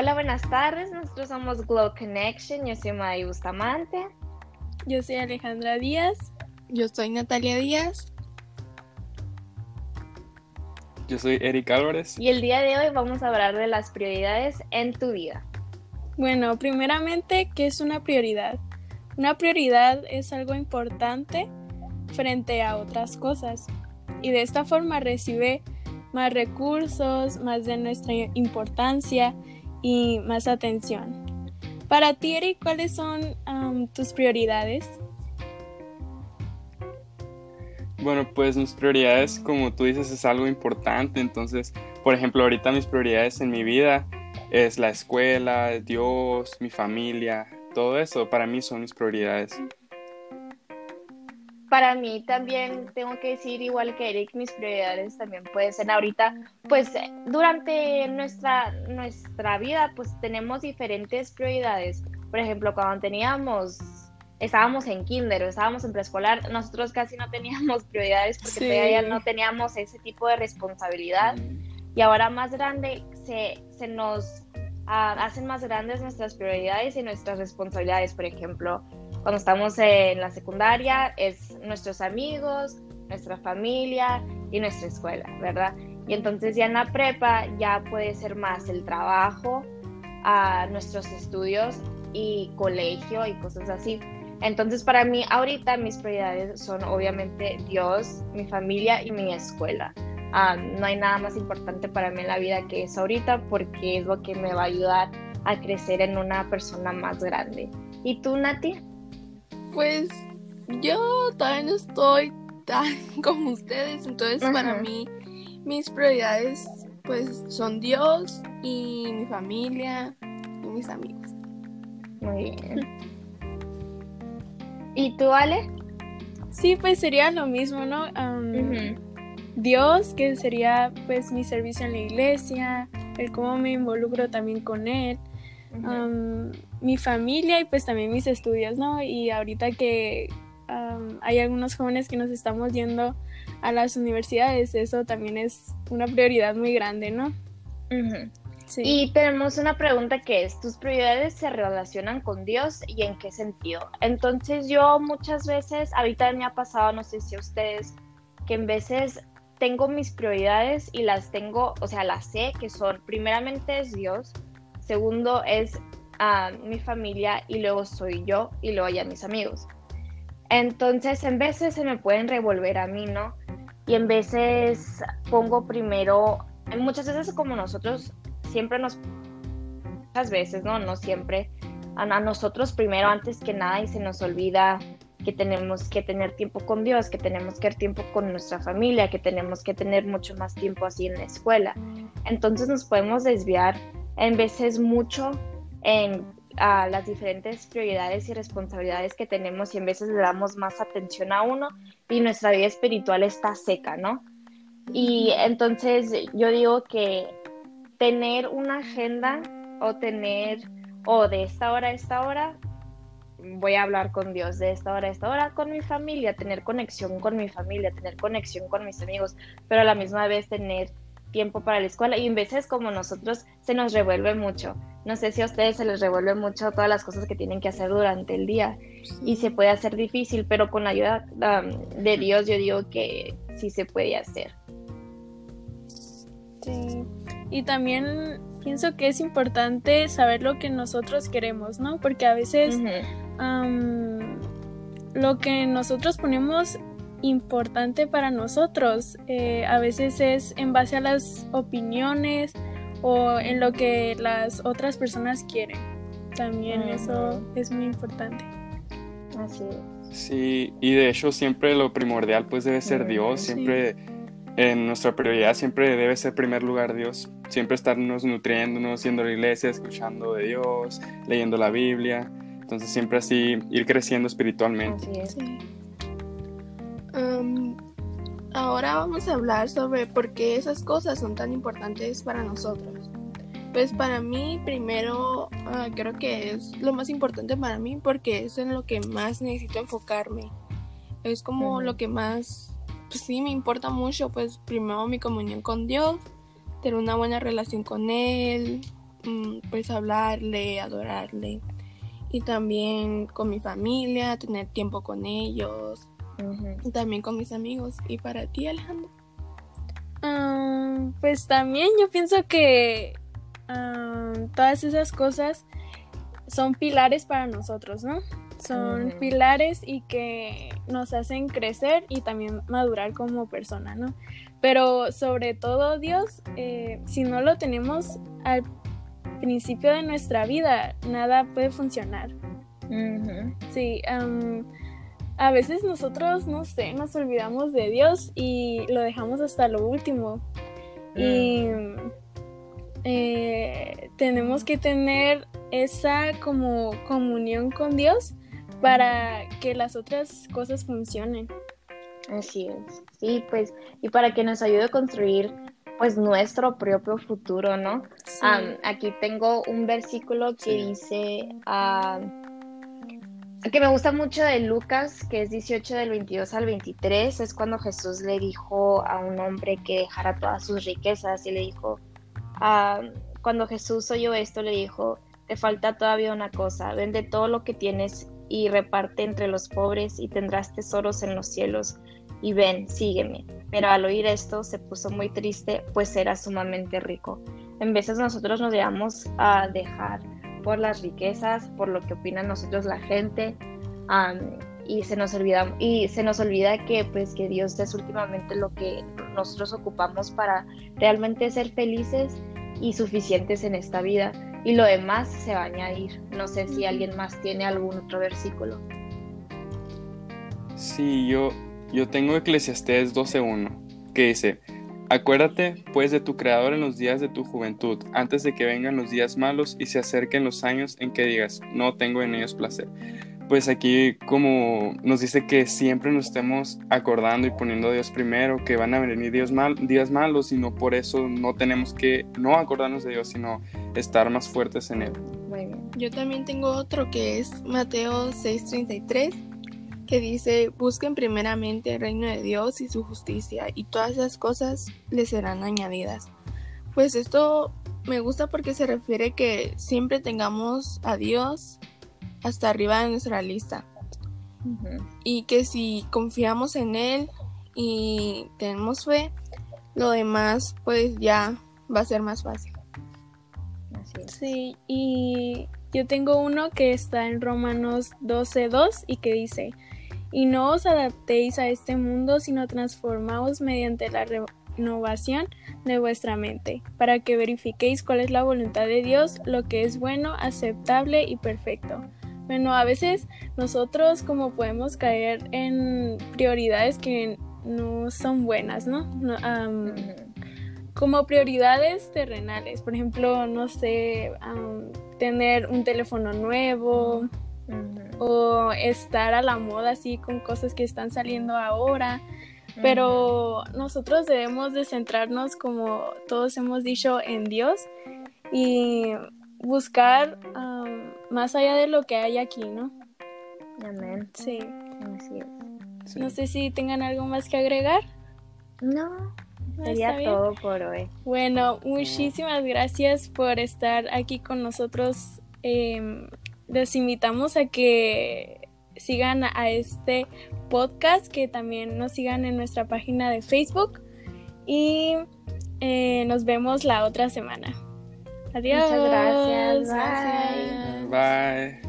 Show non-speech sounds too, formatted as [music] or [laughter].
Hola, buenas tardes. Nosotros somos Glow Connection. Yo soy May Bustamante. Yo soy Alejandra Díaz. Yo soy Natalia Díaz. Yo soy Eric Álvarez. Y el día de hoy vamos a hablar de las prioridades en tu vida. Bueno, primeramente, ¿qué es una prioridad? Una prioridad es algo importante frente a otras cosas y de esta forma recibe más recursos, más de nuestra importancia y más atención. Para ti, Eric, ¿cuáles son tus prioridades? Bueno, pues mis prioridades, como tú dices, es algo importante. Entonces, por ejemplo, ahorita mis prioridades en mi vida es la escuela, Dios, mi familia, todo eso para mí son mis prioridades. Para mí también tengo que decir, igual que Eric, mis prioridades también pueden ser ahorita, pues durante nuestra, nuestra vida, pues tenemos diferentes prioridades. Por ejemplo, cuando teníamos estábamos en kinder o estábamos en preescolar, nosotros casi no teníamos [laughs] prioridades porque todavía no teníamos ese tipo de responsabilidad. Y ahora más grande se, se nos ah, hacen más grandes nuestras prioridades y nuestras responsabilidades. Por ejemplo, cuando estamos en la secundaria es nuestros amigos, nuestra familia y nuestra escuela, ¿verdad? Y entonces ya en la prepa ya puede ser más el trabajo, a nuestros estudios y colegio y cosas así. Entonces, para mí, ahorita mis prioridades son obviamente Dios, mi familia y mi escuela. Ah, no hay nada más importante para mí en la vida que eso ahorita porque es lo que me va a ayudar a crecer en una persona más grande. ¿Y tú, Nati? Pues yo todavía no estoy tan [laughs] como ustedes, entonces para mí mis prioridades pues son Dios y mi familia y mis amigos. Muy bien. ¿Y tú, Ale? Sí, pues sería lo mismo, ¿no? Dios, que sería pues mi servicio en la iglesia, el cómo me involucro también con Él, mi familia y pues también mis estudios, ¿no? Y ahorita que hay algunos jóvenes que nos estamos yendo a las universidades, eso también es una prioridad muy grande, ¿no? Y tenemos una pregunta que es, ¿tus prioridades se relacionan con Dios y en qué sentido? Entonces yo muchas veces, ahorita me ha pasado, no sé si a ustedes, que en veces tengo mis prioridades y las tengo, o sea, las sé que son, primeramente es Dios, segundo es a mi familia y luego soy yo y luego ya mis amigos. Entonces en veces se me pueden revolver a mí, ¿no? Y en veces pongo primero, muchas veces como nosotros siempre nos, muchas veces, ¿no? No siempre, a, nosotros primero antes que nada y se nos olvida que tenemos que tener tiempo con Dios, que tenemos que tener tiempo con nuestra familia, que tenemos que tener mucho más tiempo así en la escuela. Entonces nos podemos desviar en veces mucho en a las diferentes prioridades y responsabilidades que tenemos y en veces le damos más atención a uno y nuestra vida espiritual está seca, ¿no? Y entonces yo digo que tener una agenda o tener, o de esta hora a esta hora, voy a hablar con Dios, de esta hora a esta hora con mi familia, tener conexión con mi familia, tener conexión con mis amigos, pero a la misma vez tener tiempo para la escuela y en veces como nosotros se nos revuelve mucho. No sé si a ustedes se les revuelve mucho todas las cosas que tienen que hacer durante el día y se puede hacer difícil, pero con la ayuda de Dios yo digo que sí se puede hacer. Sí, y también pienso que es importante saber lo que nosotros queremos, ¿no? Porque a veces lo que nosotros ponemos importante para nosotros eh, a veces es en base a las opiniones o en lo que las otras personas quieren. También eso es muy importante. Así es. Sí, y de hecho siempre lo primordial pues debe ser Dios, siempre en nuestra prioridad siempre debe ser primer lugar Dios, siempre estarnos nutriéndonos, yendo a la iglesia, escuchando de Dios, leyendo la Biblia, entonces siempre así ir creciendo espiritualmente. Ahora vamos a hablar sobre por qué esas cosas son tan importantes para nosotros. Pues para mí primero ah, creo que es lo más importante para mí porque es en lo que más necesito enfocarme. Es como lo que más pues sí me importa mucho, pues primero mi comunión con Dios, tener una buena relación con Él, mm, pues hablarle, adorarle. Y también con mi familia, tener tiempo con ellos. También con mis amigos. ¿Y para ti, Alejandro? Ah, pues también yo pienso que ah, todas esas cosas son pilares para nosotros, ¿no? Son pilares y que nos hacen crecer y también madurar como persona, ¿no? Pero sobre todo Dios, eh, si no lo tenemos al principio de nuestra vida, nada puede funcionar. Sí, a veces nosotros, no sé, nos olvidamos de Dios y lo dejamos hasta lo último. Y mm. eh, tenemos que tener esa como comunión con Dios para que las otras cosas funcionen. Así es. Sí, pues, y para que nos ayude a construir pues nuestro propio futuro, ¿no? aquí tengo un versículo que dice, que me gusta mucho de Lucas, que es 18 del 22 al 23, es cuando Jesús le dijo a un hombre que dejara todas sus riquezas y le dijo, cuando Jesús oyó esto, le dijo, te falta todavía una cosa, vende todo lo que tienes y reparte entre los pobres y tendrás tesoros en los cielos y ven, sígueme. Pero al oír esto se puso muy triste, pues era sumamente rico. En veces nosotros nos llevamos a dejar por las riquezas, por lo que opina nosotros la gente, y se nos olvida y se nos olvida que pues que Dios es últimamente lo que nosotros ocupamos para realmente ser felices y suficientes en esta vida y lo demás se va a añadir. No sé si alguien más tiene algún otro versículo. Sí, yo yo tengo Eclesiastés 12.1, que dice, Acuérdate, pues, de tu Creador en los días de tu juventud, antes de que vengan los días malos y se acerquen los años en que digas, no tengo en ellos placer. Pues aquí como nos dice que siempre nos estemos acordando y poniendo a Dios primero, que van a venir días, mal, días malos y no por eso no tenemos que no acordarnos de Dios, sino estar más fuertes en Él. Yo también tengo otro que es Mateo 6:33 que dice, busquen primeramente el reino de Dios y su justicia, y todas esas cosas les serán añadidas. Pues esto me gusta porque se refiere que siempre tengamos a Dios hasta arriba de nuestra lista. Y que si confiamos en Él y tenemos fe, lo demás pues ya va a ser más fácil. Sí, y yo tengo uno que está en Romanos 12.2 y que dice, y no os adaptéis a este mundo, sino transformaos mediante la renovación de vuestra mente, para que verifiquéis cuál es la voluntad de Dios, lo que es bueno, aceptable y perfecto. Bueno, a veces nosotros como podemos caer en prioridades que no son buenas, ¿no? como prioridades terrenales, por ejemplo, no sé, tener un teléfono nuevo, o estar a la moda así con cosas que están saliendo ahora. Pero nosotros debemos de centrarnos, como todos hemos dicho, en Dios y buscar más allá de lo que hay aquí, ¿no? Amén. Sí. No sé si tengan algo más que agregar. No, Sería todo por hoy. Bueno, muchísimas gracias por estar aquí con nosotros eh, los invitamos a que sigan a este podcast, que también nos sigan en nuestra página de Facebook y eh, nos vemos la otra semana. Adiós. Muchas gracias. Bye. Bye.